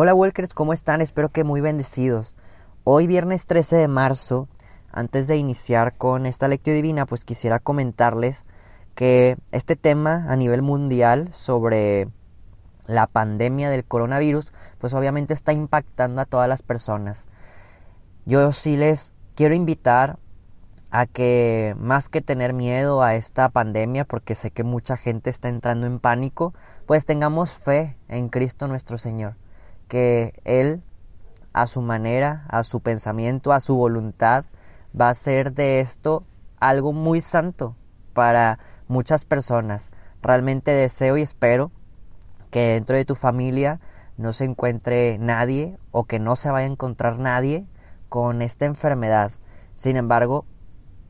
Hola Walkers, ¿cómo están? Espero que muy bendecidos. Hoy viernes 13 de marzo, antes de iniciar con esta lectura divina, pues quisiera comentarles que este tema a nivel mundial sobre la pandemia del coronavirus, pues obviamente está impactando a todas las personas. Yo sí les quiero invitar a que más que tener miedo a esta pandemia, porque sé que mucha gente está entrando en pánico, pues tengamos fe en Cristo nuestro Señor que Él, a su manera, a su pensamiento, a su voluntad, va a hacer de esto algo muy santo para muchas personas. Realmente deseo y espero que dentro de tu familia no se encuentre nadie o que no se vaya a encontrar nadie con esta enfermedad. Sin embargo,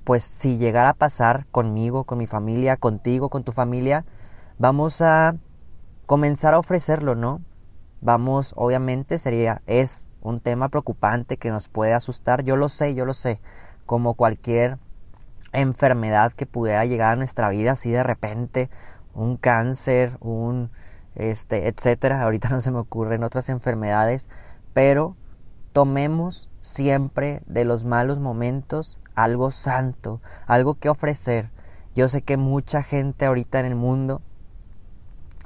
pues si llegara a pasar conmigo, con mi familia, contigo, con tu familia, vamos a comenzar a ofrecerlo, ¿no? Vamos, obviamente sería, es un tema preocupante que nos puede asustar, yo lo sé, yo lo sé, como cualquier enfermedad que pudiera llegar a nuestra vida así de repente, un cáncer, un este, etcétera, ahorita no se me ocurren otras enfermedades, pero tomemos siempre de los malos momentos algo santo, algo que ofrecer. Yo sé que mucha gente ahorita en el mundo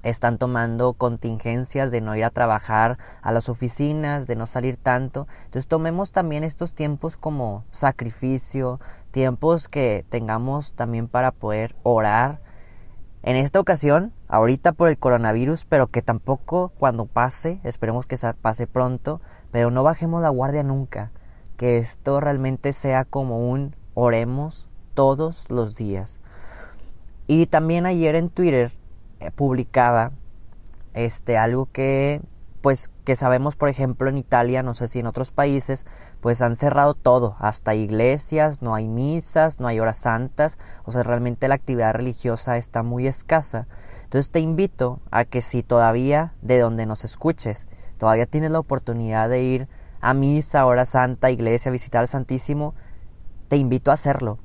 están tomando contingencias de no ir a trabajar a las oficinas, de no salir tanto. Entonces tomemos también estos tiempos como sacrificio, tiempos que tengamos también para poder orar. En esta ocasión, ahorita por el coronavirus, pero que tampoco cuando pase, esperemos que pase pronto, pero no bajemos la guardia nunca. Que esto realmente sea como un oremos todos los días. Y también ayer en Twitter publicaba este algo que pues que sabemos por ejemplo en Italia, no sé si en otros países, pues han cerrado todo, hasta iglesias, no hay misas, no hay horas santas, o sea, realmente la actividad religiosa está muy escasa. Entonces te invito a que si todavía de donde nos escuches, todavía tienes la oportunidad de ir a misa, hora santa, iglesia, visitar al Santísimo, te invito a hacerlo.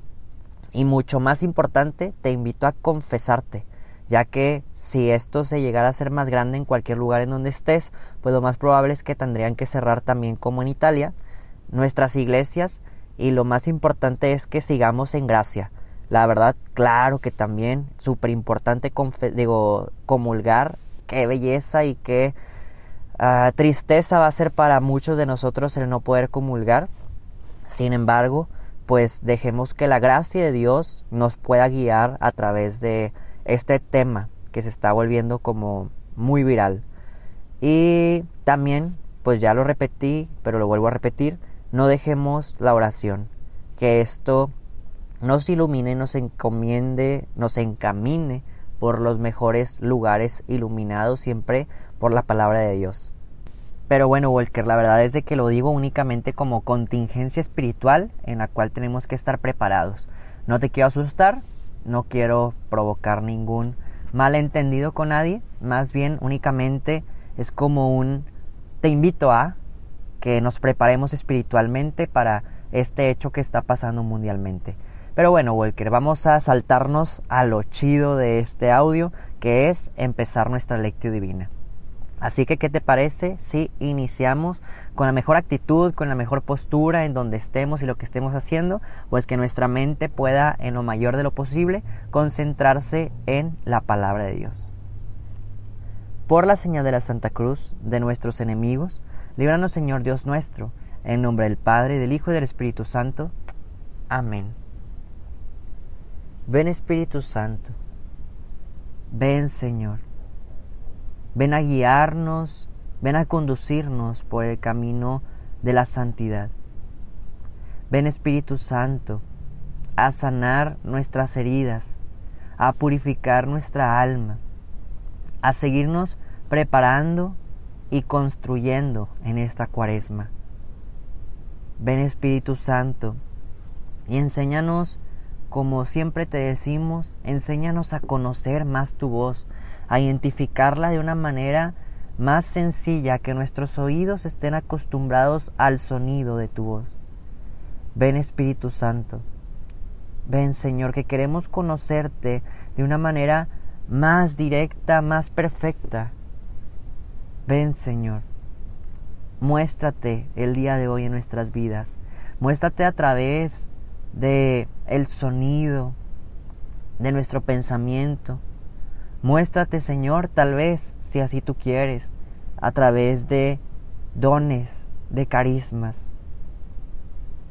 Y mucho más importante, te invito a confesarte ya que si esto se llegara a ser más grande en cualquier lugar en donde estés, pues lo más probable es que tendrían que cerrar también como en Italia nuestras iglesias y lo más importante es que sigamos en gracia. La verdad, claro que también súper importante digo, comulgar, qué belleza y qué ah, tristeza va a ser para muchos de nosotros el no poder comulgar. Sin embargo, pues dejemos que la gracia de Dios nos pueda guiar a través de este tema que se está volviendo como muy viral. Y también, pues ya lo repetí, pero lo vuelvo a repetir, no dejemos la oración, que esto nos ilumine, nos encomiende, nos encamine por los mejores lugares iluminados siempre por la palabra de Dios. Pero bueno, Walker, la verdad es de que lo digo únicamente como contingencia espiritual en la cual tenemos que estar preparados. No te quiero asustar, no quiero provocar ningún malentendido con nadie, más bien únicamente es como un te invito a que nos preparemos espiritualmente para este hecho que está pasando mundialmente. Pero bueno, Walker, vamos a saltarnos a lo chido de este audio, que es empezar nuestra lectio divina. Así que, ¿qué te parece si iniciamos con la mejor actitud, con la mejor postura en donde estemos y lo que estemos haciendo? Pues que nuestra mente pueda, en lo mayor de lo posible, concentrarse en la palabra de Dios. Por la señal de la Santa Cruz, de nuestros enemigos, líbranos Señor Dios nuestro, en nombre del Padre, del Hijo y del Espíritu Santo. Amén. Ven Espíritu Santo. Ven Señor Ven a guiarnos, ven a conducirnos por el camino de la santidad. Ven Espíritu Santo a sanar nuestras heridas, a purificar nuestra alma, a seguirnos preparando y construyendo en esta cuaresma. Ven Espíritu Santo y enséñanos, como siempre te decimos, enséñanos a conocer más tu voz, a identificarla de una manera más sencilla, que nuestros oídos estén acostumbrados al sonido de tu voz. Ven Espíritu Santo, ven Señor, que queremos conocerte de una manera más directa, más perfecta. Ven Señor, muéstrate el día de hoy en nuestras vidas, muéstrate a través de el sonido, de nuestro pensamiento, Muéstrate, Señor, tal vez, si así tú quieres, a través de dones, de carismas.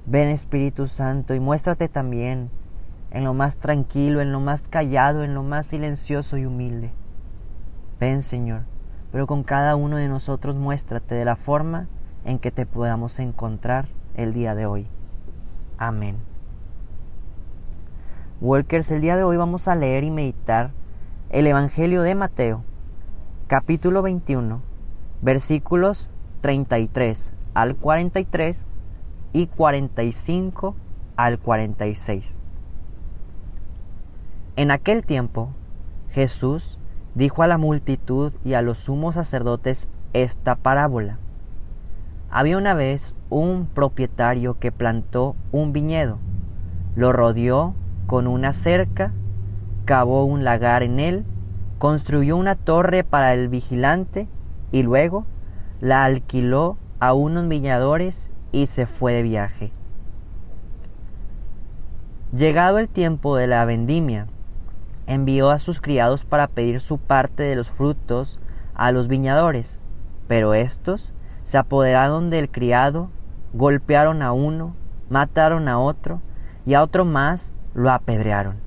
Ven Espíritu Santo y muéstrate también en lo más tranquilo, en lo más callado, en lo más silencioso y humilde. Ven Señor, pero con cada uno de nosotros muéstrate de la forma en que te podamos encontrar el día de hoy. Amén. Walkers, el día de hoy vamos a leer y meditar el Evangelio de Mateo, capítulo 21, versículos 33 al 43 y 45 al 46. En aquel tiempo, Jesús dijo a la multitud y a los sumos sacerdotes esta parábola. Había una vez un propietario que plantó un viñedo, lo rodeó con una cerca cavó un lagar en él, construyó una torre para el vigilante y luego la alquiló a unos viñadores y se fue de viaje. Llegado el tiempo de la vendimia, envió a sus criados para pedir su parte de los frutos a los viñadores, pero éstos se apoderaron del criado, golpearon a uno, mataron a otro, y a otro más lo apedrearon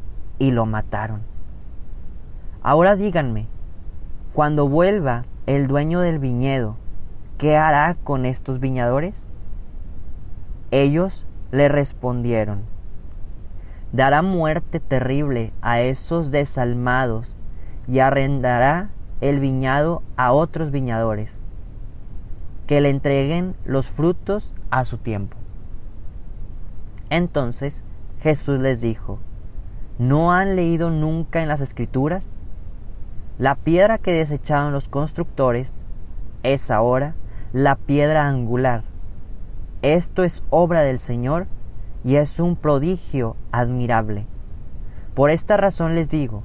y lo mataron. Ahora díganme, cuando vuelva el dueño del viñedo, ¿qué hará con estos viñadores? Ellos le respondieron, dará muerte terrible a esos desalmados y arrendará el viñado a otros viñadores, que le entreguen los frutos a su tiempo. Entonces Jesús les dijo, ¿No han leído nunca en las escrituras? La piedra que desecharon los constructores es ahora la piedra angular. Esto es obra del Señor y es un prodigio admirable. Por esta razón les digo,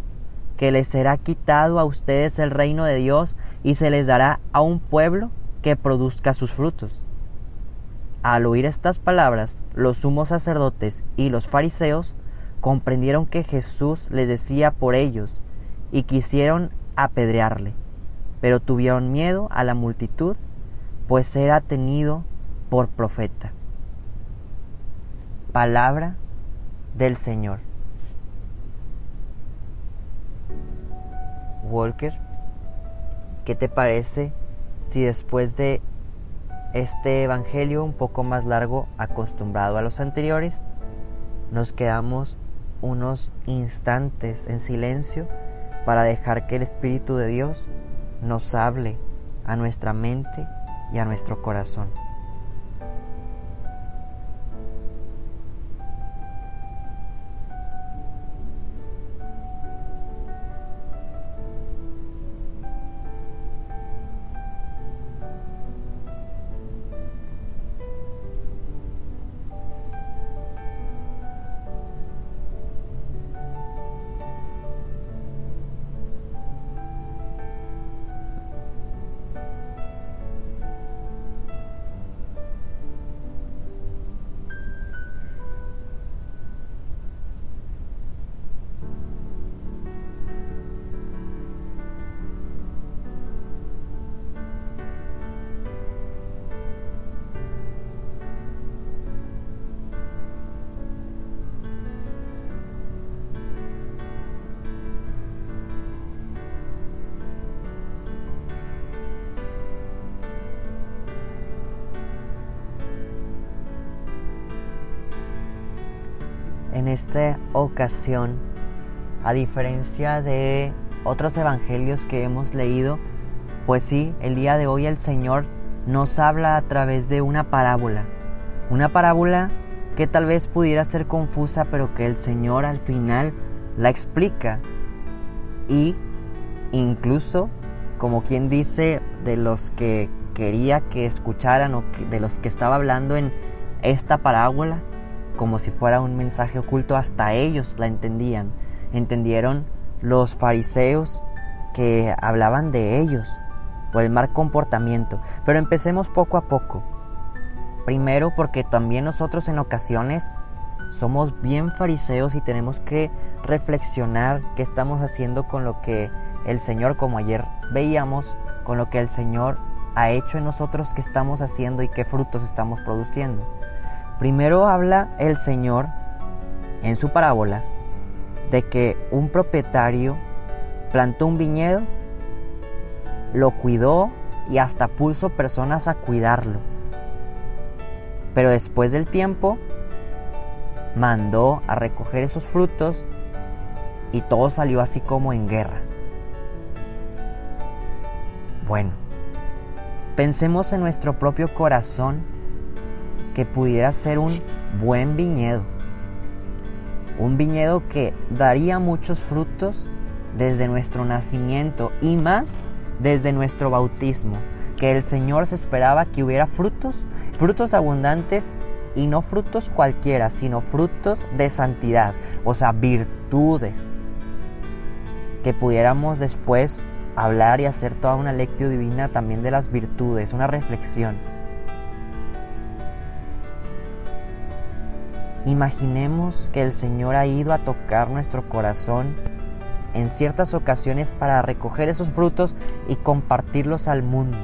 que les será quitado a ustedes el reino de Dios y se les dará a un pueblo que produzca sus frutos. Al oír estas palabras, los sumos sacerdotes y los fariseos comprendieron que Jesús les decía por ellos y quisieron apedrearle, pero tuvieron miedo a la multitud, pues era tenido por profeta. Palabra del Señor. Walker, ¿qué te parece si después de este Evangelio un poco más largo acostumbrado a los anteriores, nos quedamos unos instantes en silencio para dejar que el Espíritu de Dios nos hable a nuestra mente y a nuestro corazón. En esta ocasión, a diferencia de otros evangelios que hemos leído, pues sí, el día de hoy el Señor nos habla a través de una parábola. Una parábola que tal vez pudiera ser confusa, pero que el Señor al final la explica. Y incluso, como quien dice, de los que quería que escucharan o de los que estaba hablando en esta parábola, como si fuera un mensaje oculto, hasta ellos la entendían. Entendieron los fariseos que hablaban de ellos o el mal comportamiento. Pero empecemos poco a poco. Primero porque también nosotros en ocasiones somos bien fariseos y tenemos que reflexionar qué estamos haciendo con lo que el Señor, como ayer veíamos, con lo que el Señor ha hecho en nosotros, qué estamos haciendo y qué frutos estamos produciendo. Primero habla el Señor en su parábola de que un propietario plantó un viñedo, lo cuidó y hasta puso personas a cuidarlo. Pero después del tiempo mandó a recoger esos frutos y todo salió así como en guerra. Bueno, pensemos en nuestro propio corazón que pudiera ser un buen viñedo. Un viñedo que daría muchos frutos desde nuestro nacimiento y más desde nuestro bautismo, que el Señor se esperaba que hubiera frutos, frutos abundantes y no frutos cualquiera, sino frutos de santidad, o sea, virtudes, que pudiéramos después hablar y hacer toda una lectio divina también de las virtudes, una reflexión. Imaginemos que el Señor ha ido a tocar nuestro corazón en ciertas ocasiones para recoger esos frutos y compartirlos al mundo.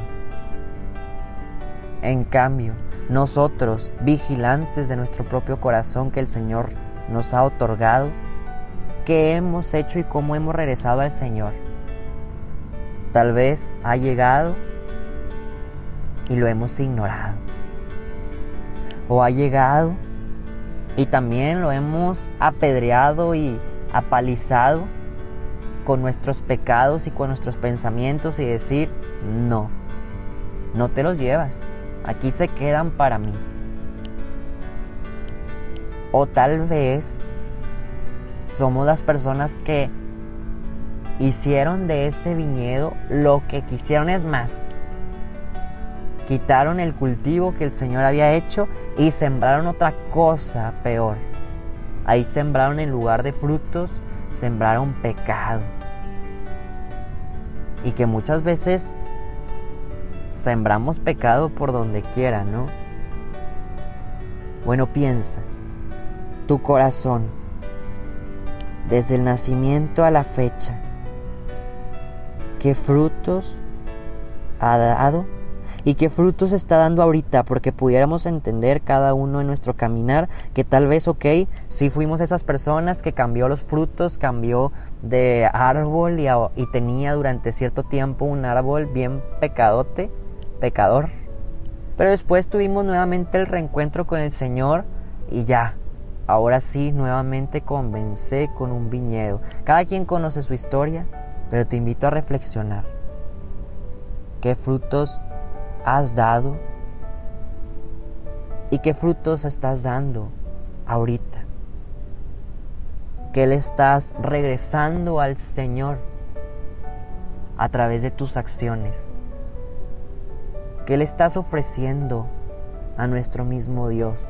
En cambio, nosotros, vigilantes de nuestro propio corazón que el Señor nos ha otorgado, ¿qué hemos hecho y cómo hemos regresado al Señor? Tal vez ha llegado y lo hemos ignorado. O ha llegado y también lo hemos apedreado y apalizado con nuestros pecados y con nuestros pensamientos y decir, no, no te los llevas, aquí se quedan para mí. O tal vez somos las personas que hicieron de ese viñedo lo que quisieron es más. Quitaron el cultivo que el Señor había hecho y sembraron otra cosa peor. Ahí sembraron en lugar de frutos, sembraron pecado. Y que muchas veces sembramos pecado por donde quiera, ¿no? Bueno, piensa, tu corazón, desde el nacimiento a la fecha, ¿qué frutos ha dado y qué frutos está dando ahorita, porque pudiéramos entender cada uno en nuestro caminar que tal vez, ok, si fuimos esas personas que cambió los frutos, cambió de árbol y, y tenía durante cierto tiempo un árbol bien pecadote, pecador, pero después tuvimos nuevamente el reencuentro con el Señor y ya, ahora sí, nuevamente comencé con un viñedo. Cada quien conoce su historia, pero te invito a reflexionar. ¿Qué frutos has dado y qué frutos estás dando ahorita. ¿Qué le estás regresando al Señor a través de tus acciones? ¿Qué le estás ofreciendo a nuestro mismo Dios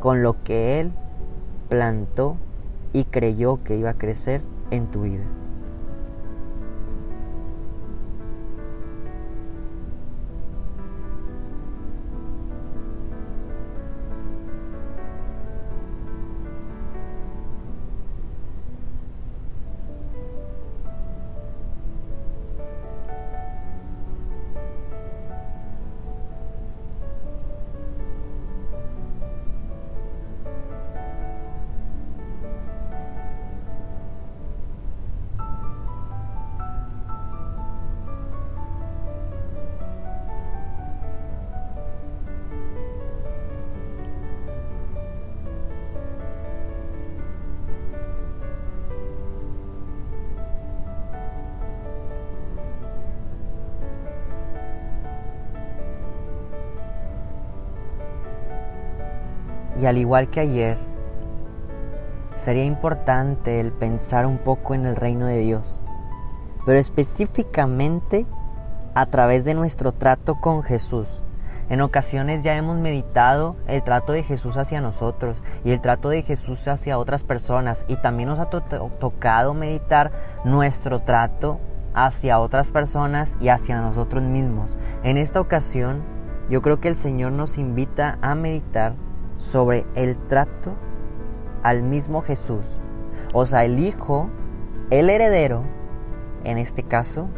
con lo que Él plantó y creyó que iba a crecer en tu vida? Y al igual que ayer, sería importante el pensar un poco en el reino de Dios, pero específicamente a través de nuestro trato con Jesús. En ocasiones ya hemos meditado el trato de Jesús hacia nosotros y el trato de Jesús hacia otras personas y también nos ha tocado meditar nuestro trato hacia otras personas y hacia nosotros mismos. En esta ocasión yo creo que el Señor nos invita a meditar sobre el trato al mismo Jesús, o sea, el Hijo, el heredero, en este caso,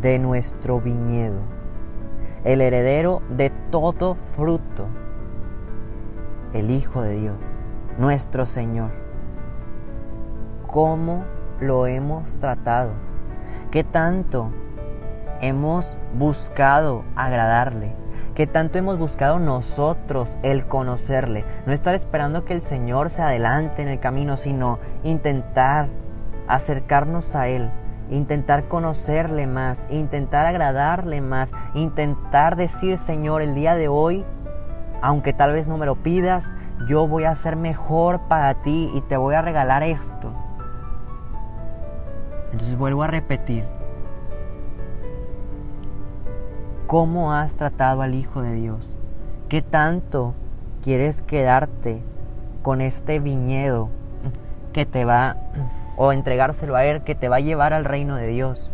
de nuestro viñedo, el heredero de todo fruto, el Hijo de Dios, nuestro Señor. ¿Cómo lo hemos tratado? ¿Qué tanto hemos buscado agradarle? ¿Qué tanto hemos buscado nosotros el conocerle? No estar esperando que el Señor se adelante en el camino, sino intentar acercarnos a Él, intentar conocerle más, intentar agradarle más, intentar decir, Señor, el día de hoy, aunque tal vez no me lo pidas, yo voy a ser mejor para ti y te voy a regalar esto. Entonces vuelvo a repetir, ¿cómo has tratado al Hijo de Dios? ¿Qué tanto quieres quedarte con este viñedo que te va, o entregárselo a Él, que te va a llevar al reino de Dios?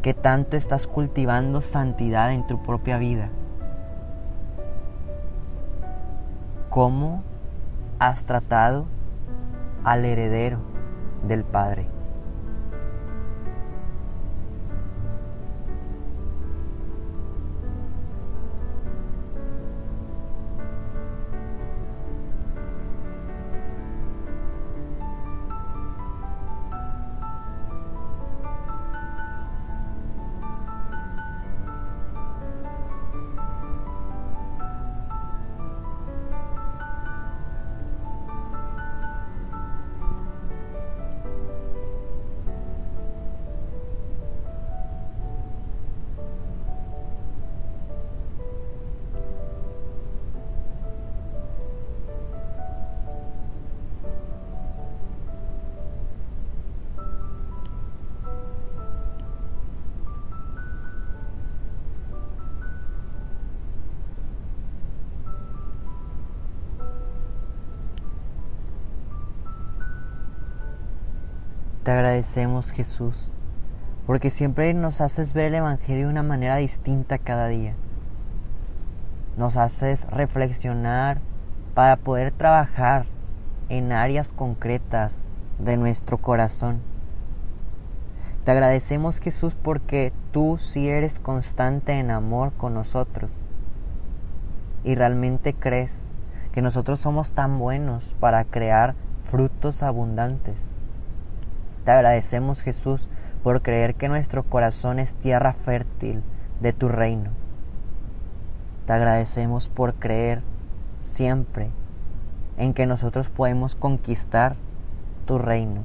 ¿Qué tanto estás cultivando santidad en tu propia vida? ¿Cómo has tratado al heredero? del Padre. Te agradecemos Jesús, porque siempre nos haces ver el Evangelio de una manera distinta cada día. Nos haces reflexionar para poder trabajar en áreas concretas de nuestro corazón. Te agradecemos Jesús porque tú sí eres constante en amor con nosotros y realmente crees que nosotros somos tan buenos para crear frutos abundantes. Te agradecemos Jesús por creer que nuestro corazón es tierra fértil de tu reino. Te agradecemos por creer siempre en que nosotros podemos conquistar tu reino.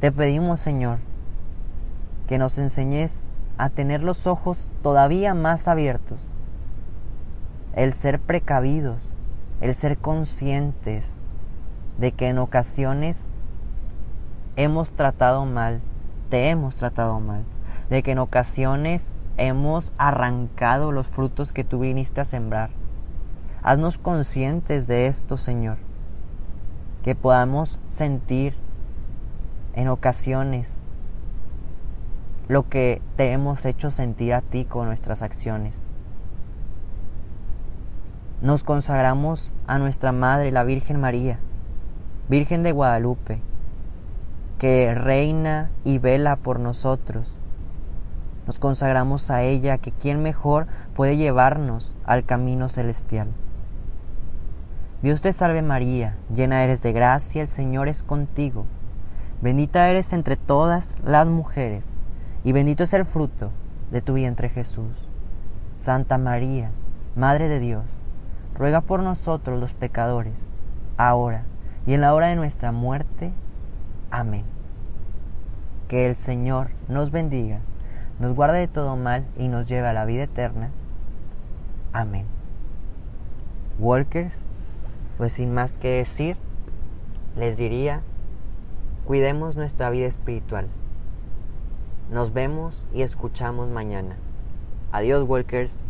Te pedimos, Señor, que nos enseñes a tener los ojos todavía más abiertos, el ser precavidos, el ser conscientes de que en ocasiones hemos tratado mal, te hemos tratado mal, de que en ocasiones hemos arrancado los frutos que tú viniste a sembrar. Haznos conscientes de esto, Señor, que podamos sentir en ocasiones lo que te hemos hecho sentir a ti con nuestras acciones. Nos consagramos a nuestra Madre, la Virgen María, Virgen de Guadalupe, que reina y vela por nosotros. Nos consagramos a ella, que quien mejor puede llevarnos al camino celestial. Dios te salve María, llena eres de gracia, el Señor es contigo. Bendita eres entre todas las mujeres, y bendito es el fruto de tu vientre Jesús. Santa María, Madre de Dios, ruega por nosotros los pecadores, ahora y en la hora de nuestra muerte. Amén. Que el Señor nos bendiga, nos guarde de todo mal y nos lleve a la vida eterna. Amén. Walkers, pues sin más que decir, les diría, cuidemos nuestra vida espiritual. Nos vemos y escuchamos mañana. Adiós, Walkers.